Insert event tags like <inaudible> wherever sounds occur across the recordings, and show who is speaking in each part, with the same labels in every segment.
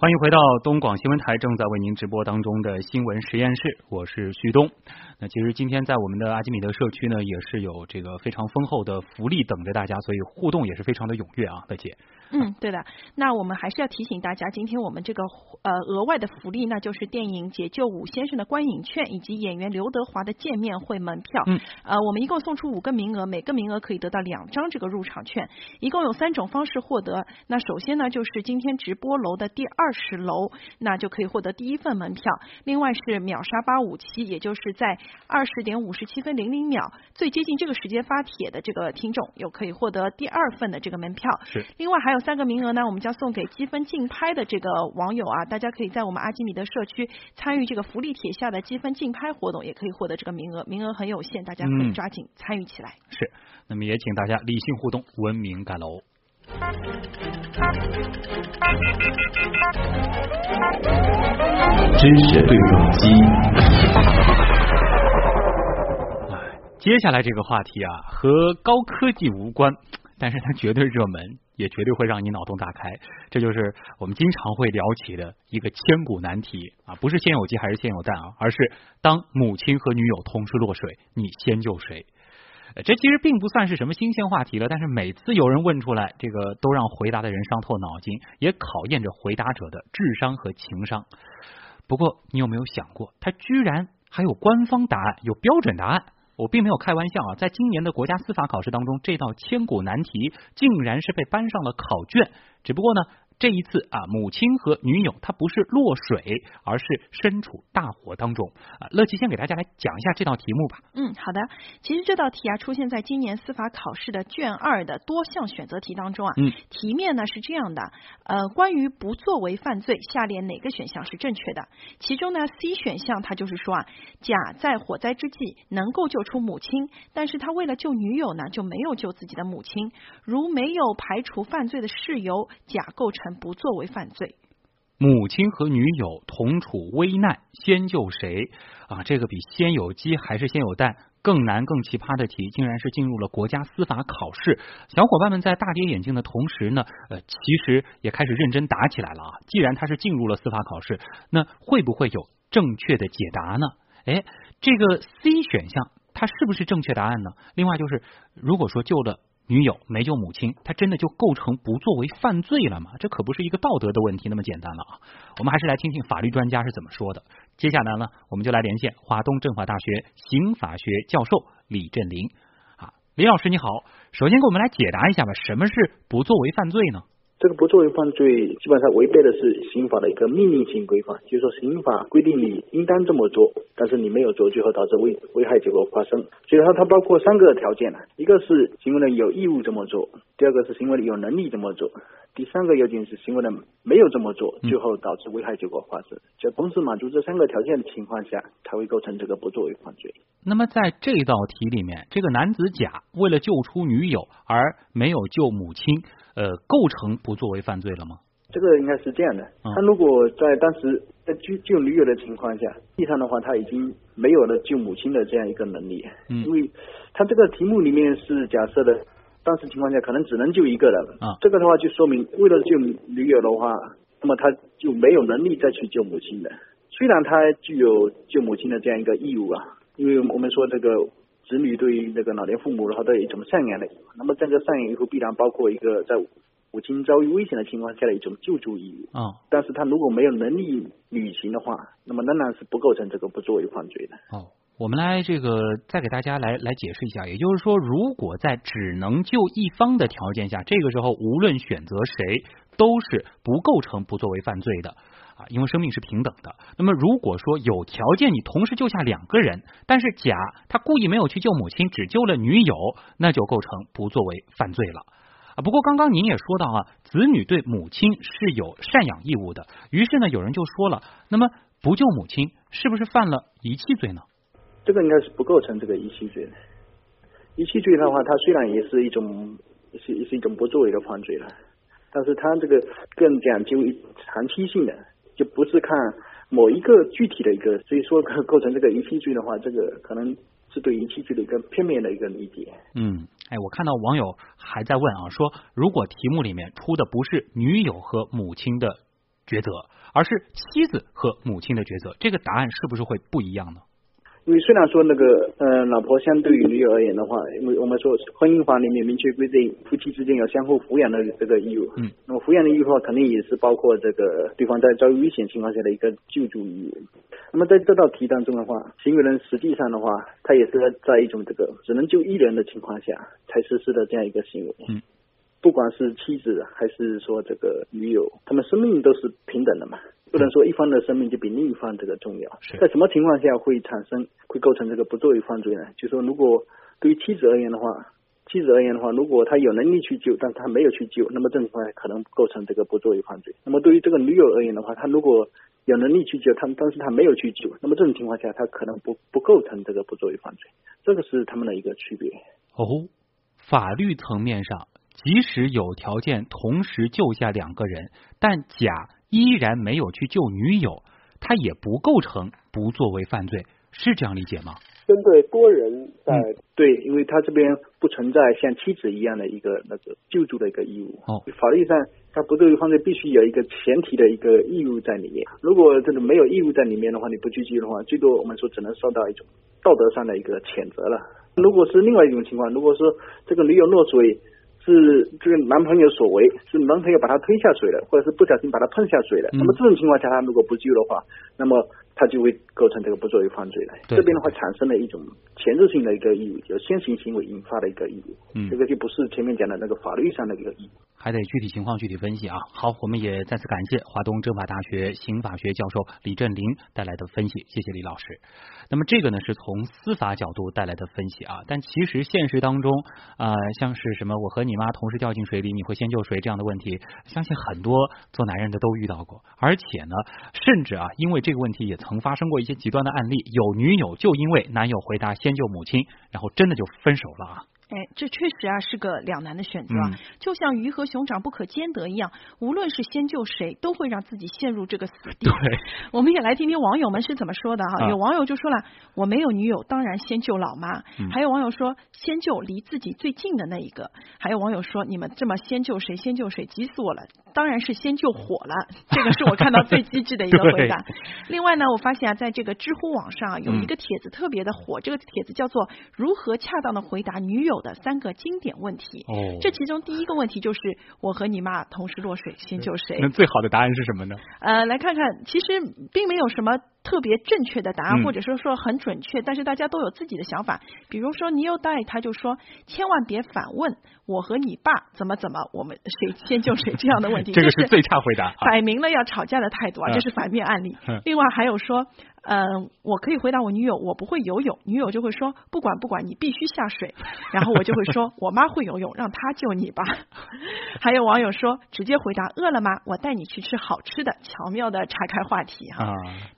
Speaker 1: 欢迎回到东广新闻台正在为您直播当中的新闻实验室，我是旭东。那其实今天在我们的阿基米德社区呢，也是有这个非常丰厚的福利等着大家，所以互动也是非常的踊跃啊，乐姐。
Speaker 2: 嗯，对的。那我们还是要提醒大家，今天我们这个呃额外的福利，那就是电影《解救武先生》的观影券以及演员刘德华的见面会门票。
Speaker 1: 嗯。
Speaker 2: 呃，我们一共送出五个名额，每个名额可以得到两张这个入场券，一共有三种方式获得。那首先呢，就是今天直播楼的第二十楼，那就可以获得第一份门票。另外是秒杀八五七，也就是在二十点五十七分零零秒最接近这个时间发帖的这个听众，又可以获得第二份的这个门票。
Speaker 1: 是。
Speaker 2: 另外还有。三个名额呢，我们将送给积分竞拍的这个网友啊，大家可以在我们阿基米德社区参与这个福利帖下的积分竞拍活动，也可以获得这个名额，名额很有限，大家可以抓紧参与起来。
Speaker 1: 是，那么也请大家理性互动，文明盖楼。
Speaker 3: 知识对撞机。
Speaker 1: 接下来这个话题啊，和高科技无关。但是它绝对热门，也绝对会让你脑洞大开。这就是我们经常会聊起的一个千古难题啊！不是先有鸡还是先有蛋啊，而是当母亲和女友同时落水，你先救谁？这其实并不算是什么新鲜话题了，但是每次有人问出来，这个都让回答的人伤透脑筋，也考验着回答者的智商和情商。不过，你有没有想过，它居然还有官方答案，有标准答案？我并没有开玩笑啊，在今年的国家司法考试当中，这道千古难题竟然是被搬上了考卷。只不过呢。这一次啊，母亲和女友她不是落水，而是身处大火当中啊。乐琪先给大家来讲一下这道题目吧。
Speaker 2: 嗯，好的。其实这道题啊，出现在今年司法考试的卷二的多项选择题当中啊。
Speaker 1: 嗯。
Speaker 2: 题面呢是这样的，呃，关于不作为犯罪，下列哪个选项是正确的？其中呢，C 选项它就是说啊，甲在火灾之际能够救出母亲，但是他为了救女友呢，就没有救自己的母亲。如没有排除犯罪的事由，甲构成。不作为犯罪，
Speaker 1: 母亲和女友同处危难，先救谁啊？这个比先有鸡还是先有蛋更难、更奇葩的题，竟然是进入了国家司法考试。小伙伴们在大跌眼镜的同时呢，呃，其实也开始认真答起来了啊！既然他是进入了司法考试，那会不会有正确的解答呢？哎，这个 C 选项它是不是正确答案呢？另外就是，如果说救了。女友没救母亲，他真的就构成不作为犯罪了吗？这可不是一个道德的问题那么简单了啊！我们还是来听听法律专家是怎么说的。接下来呢，我们就来连线华东政法大学刑法学教授李振林啊，李老师你好，首先给我们来解答一下吧，什么是不作为犯罪呢？
Speaker 4: 这个不作为犯罪，基本上违背的是刑法的一个命令性规范，就是说刑法规定你应当这么做，但是你没有做，最后导致危危害结果发生。所以它它包括三个条件，一个是行为人有义务这么做，第二个是行为人有能力这么做，第三个要件是行为人没有这么做，最后导致危害结果发生。就同时满足这三个条件的情况下，才会构成这个不作为犯罪。
Speaker 1: 那么在这道题里面，这个男子甲为了救出女友而没有救母亲。呃，构成不作为犯罪了吗？
Speaker 4: 这个应该是这样的，他如果在当时在救救女友的情况下，实际上的话他已经没有了救母亲的这样一个能力，
Speaker 1: 嗯，
Speaker 4: 因为他这个题目里面是假设的，当时情况下可能只能救一个人，
Speaker 1: 啊，
Speaker 4: 这个的话就说明为了救女友的话，那么他就没有能力再去救母亲的。虽然他具有救母亲的这样一个义务啊，因为我们说这个。子女对于那个老年父母的话都有一种赡养的，那么这个赡养以后必然包括一个在母亲遭遇危险的情况下的一种救助义务
Speaker 1: 啊。
Speaker 4: 但是他如果没有能力履行的话，那么仍然是不构成这个不作为犯罪的。
Speaker 1: 哦，我们来这个再给大家来来解释一下，也就是说，如果在只能救一方的条件下，这个时候无论选择谁都是不构成不作为犯罪的。因为生命是平等的。那么，如果说有条件你同时救下两个人，但是甲他故意没有去救母亲，只救了女友，那就构成不作为犯罪了。啊，不过刚刚您也说到啊，子女对母亲是有赡养义务的。于是呢，有人就说了，那么不救母亲是不是犯了遗弃罪呢？
Speaker 4: 这个应该是不构成这个遗弃罪的。遗弃罪的话，它虽然也是一种是是一种不作为的犯罪了，但是它这个更讲究长期性的。就不是看某一个具体的一个，所以说构成这个遗弃罪的话，这个可能是对遗弃罪的一个片面的一个理解。
Speaker 1: 嗯，哎，我看到网友还在问啊，说如果题目里面出的不是女友和母亲的抉择，而是妻子和母亲的抉择。这个答案是不是会不一样呢？
Speaker 4: 因为虽然说那个呃，老婆相对于女友而言的话，因为我们说婚姻法里面明确规定，夫妻之间有相互抚养的这个义务。
Speaker 1: 嗯。
Speaker 4: 那么抚养的义务的话，肯定也是包括这个对方在遭遇危险情况下的一个救助义务。那么在这道题当中的话，行为人实际上的话，他也是在一种这个只能救一人的情况下才实施的这样一个行为。
Speaker 1: 嗯。
Speaker 4: 不管是妻子还是说这个女友，他们生命都是平等的嘛。不能说一方的生命就比另一方这个重要。在什么情况下会产生会构成这个不作为犯罪呢？就说如果对于妻子而言的话，妻子而言的话，如果他有能力去救，但他没有去救，那么这种情况下可能构成这个不作为犯罪。那么对于这个女友而言的话，他如果有能力去救，他但是他没有去救，那么这种情况下他可能不不构成这个不作为犯罪。这个是他们的一个区别。
Speaker 1: 哦，法律层面上，即使有条件同时救下两个人，但甲。依然没有去救女友，他也不构成不作为犯罪，是这样理解吗？
Speaker 3: 针对多人在
Speaker 4: 对，因为他这边不存在像妻子一样的一个那个救助的一个义务。
Speaker 1: 哦，
Speaker 4: 法律上他不作为犯罪必须有一个前提的一个义务在里面。如果这个没有义务在里面的话，你不去救的话，最多我们说只能受到一种道德上的一个谴责了。如果是另外一种情况，如果说这个女友落水。是这个男朋友所为，是男朋友把他推下水了，或者是不小心把他碰下水了。那么这种情况下，他如果不救的话，那么他就会构成这个不作为犯罪了。这边的话产生了一种前置性的一个义务，就先行行为引发的一个义务。
Speaker 1: 嗯，
Speaker 4: 这个就不是前面讲的那个法律上的一个义务。
Speaker 1: 还得具体情况具体分析啊。好，我们也再次感谢华东政法大学刑法学教授李振林带来的分析，谢谢李老师。那么这个呢是从司法角度带来的分析啊，但其实现实当中啊，像是什么我和你妈同时掉进水里，你会先救谁这样的问题，相信很多做男人的都遇到过，而且呢，甚至啊，因为这个问题也曾发生过一些极端的案例，有女友就因为男友回答先救母亲，然后真的就分手了啊。
Speaker 2: 哎，这确实啊是个两难的选择，就像鱼和熊掌不可兼得一样，无论是先救谁，都会让自己陷入这个死地。
Speaker 1: 对，
Speaker 2: 我们也来听听网友们是怎么说的哈。有网友就说了，我没有女友，当然先救老妈。还有网友说，先救离自己最近的那一个。还有网友说，你们这么先救谁？先救谁？急死我了！当然是先救火了。这个是我看到最机智的一个回答。另外呢，我发现啊，在这个知乎网上啊有一个帖子特别的火，这个帖子叫做“如何恰当的回答女友”。的三个经典问题，
Speaker 1: 哦，
Speaker 2: 这其中第一个问题就是我和你妈同时落水，先救谁？
Speaker 1: 那最好的答案是什么呢？
Speaker 2: 呃，来看看，其实并没有什么。特别正确的答案，或者说说很准确，但是大家都有自己的想法。比如说，你有带他就说，千万别反问我和你爸怎么怎么，我们谁先救谁这样的问题。
Speaker 1: 这个是最差回答，
Speaker 2: 摆明了要吵架的态度啊，这是反面案例。另外还有说，嗯，我可以回答我女友，我不会游泳，女友就会说，不管不管，你必须下水。<laughs> 然后我就会说，我妈会游泳，让她救你吧。<laughs> 还有网友说，直接回答，饿了吗？我带你去吃好吃的，巧妙的岔开话题哈。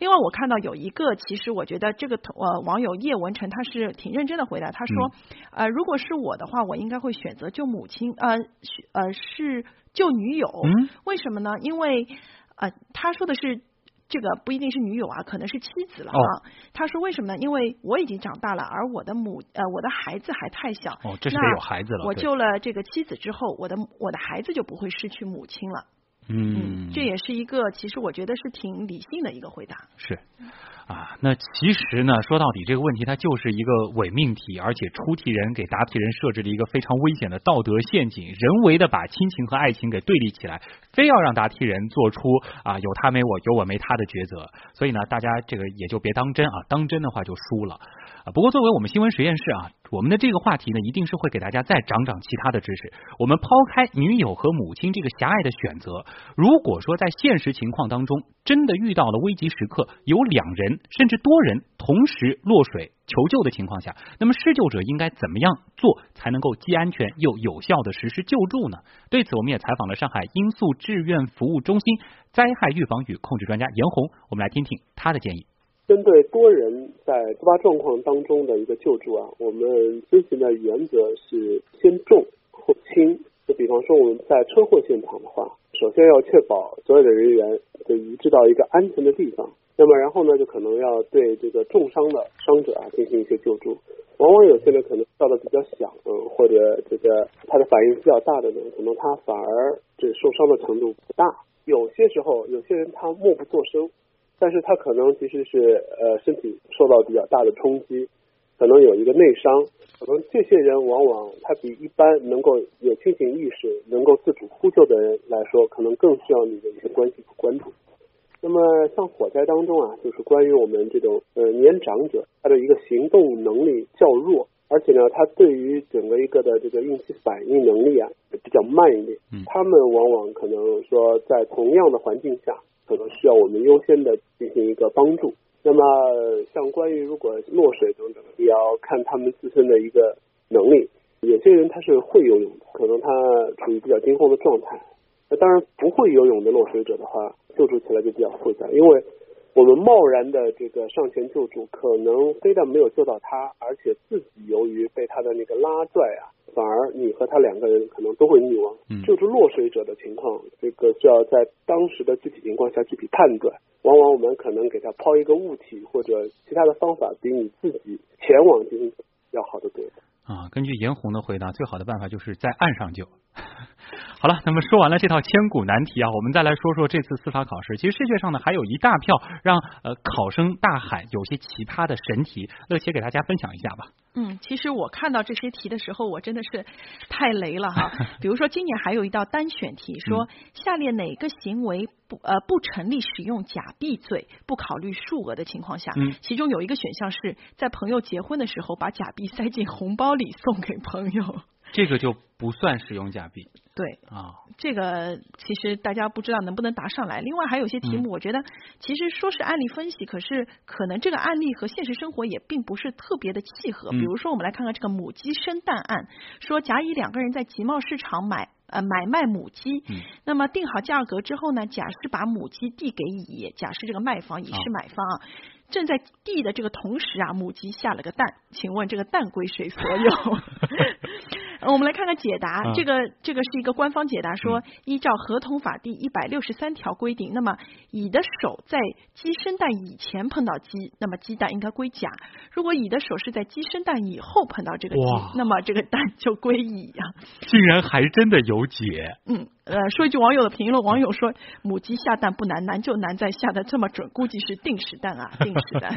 Speaker 2: 另外我。看到有一个，其实我觉得这个呃网友叶文成他是挺认真的回答，他说呃如果是我的话，我应该会选择救母亲呃呃是救女友，为什么呢？因为呃他说的是这个不一定是女友啊，可能是妻子了啊。他说为什么呢？因为我已经长大了，而我的母呃我的孩子还太小，
Speaker 1: 哦这是有孩子了。
Speaker 2: 我救了这个妻子之后，我的我的孩子就不会失去母亲了。
Speaker 1: 嗯，
Speaker 2: 这也是一个其实我觉得是挺理性的一个回答。
Speaker 1: 是啊，那其实呢，说到底这个问题它就是一个伪命题，而且出题人给答题人设置了一个非常危险的道德陷阱，人为的把亲情和爱情给对立起来，非要让答题人做出啊有他没我有我没他的抉择。所以呢，大家这个也就别当真啊，当真的话就输了啊。不过作为我们新闻实验室啊。我们的这个话题呢，一定是会给大家再长长其他的知识。我们抛开女友和母亲这个狭隘的选择，如果说在现实情况当中真的遇到了危急时刻，有两人甚至多人同时落水求救的情况下，那么施救者应该怎么样做才能够既安全又有效的实施救助呢？对此，我们也采访了上海罂粟志愿服务中心灾害预防与控制专家严红，我们来听听他的建议。
Speaker 3: 针对多人在突发状况当中的一个救助啊，我们遵循的原则是先重后轻。比方说我们在车祸现场的话，首先要确保所有的人员就移至到一个安全的地方。那么然后呢，就可能要对这个重伤的伤者啊进行一些救助。往往有些人可能到的比较小，嗯，或者这个他的反应比较大的呢，可能他反而这受伤的程度不大。有些时候有些人他默不作声，但是他可能其实是呃身体受到比较大的冲击，可能有一个内伤，可能这些人往往他比一般能够有清醒意识、能够自主呼救的人来说，可能更需要你的一些关心和关注。那么像火灾当中啊，就是关于我们这种呃年长者，他的一个行动能力较弱，而且呢，他对于整个一个的这个应激反应能力啊比较慢一点。
Speaker 1: 嗯
Speaker 3: 他们往往可能说在同样的环境下，可能需要我们优先的进行一个帮助。那么像关于如果落水等等，也要看他们自身的一个能力。有些人他是会游泳的，可能他处于比较惊慌的状态。那当然不会游泳的落水者的话，救助起来就比较复杂，因为我们贸然的这个上前救助，可能非但没有救到他，而且自己由于被他的那个拉拽啊，反而你和他两个人可能都会溺亡。
Speaker 1: 嗯
Speaker 3: 救助落水者的情况，这个需要在当时的具体情况下具体判断。往往我们可能给他抛一个物体或者其他的方法，比你自己前往进行要好得多。
Speaker 1: 啊，根据严红的回答，最好的办法就是在岸上救。<laughs> 好了，那么说完了这套千古难题啊，我们再来说说这次司法考试。其实世界上呢还有一大票让呃考生大喊有些奇葩的神题，乐琪给大家分享一下吧。
Speaker 2: 嗯，其实我看到这些题的时候，我真的是 <laughs> 太雷了哈。比如说，今年还有一道单选题，<laughs> 说下列哪个行为不呃不成立使用假币罪，不考虑数额的情况下，
Speaker 1: 嗯
Speaker 2: 其中有一个选项是在朋友结婚的时候把假币塞进红包里送给朋友。
Speaker 1: 这个就不算使用假币
Speaker 2: 对，
Speaker 1: 啊。
Speaker 2: 这个其实大家不知道能不能答上来。另外还有一些题目，我觉得其实说是案例分析，可是可能这个案例和现实生活也并不是特别的契合。
Speaker 1: 嗯
Speaker 2: 比如说，我们来看看这个母鸡生蛋案，说甲乙两个人在集贸市场买。呃，买卖母鸡，
Speaker 1: 嗯
Speaker 2: 那么定好价格之后呢，甲是把母鸡递给乙，甲是这个卖方，乙是买方啊。正在递的这个同时啊，母鸡下了个蛋，请问这个蛋归谁所有？<laughs> 呃我们来看看解答，
Speaker 1: 啊
Speaker 2: 这个这个是一个官方解答说，
Speaker 1: 嗯
Speaker 2: 依照合同法第一百六十三条规定，那么乙的手在鸡生蛋以前碰到鸡，那么鸡蛋应该归甲；如果乙的手是在鸡生蛋以后碰到这个鸡，那么这个蛋就归乙呀、
Speaker 1: 竟然还真的有解，
Speaker 2: 嗯，呃，说一句网友的评论，网友说母鸡下蛋不难，难就难在下的这么准，估计是定时蛋啊，定时蛋。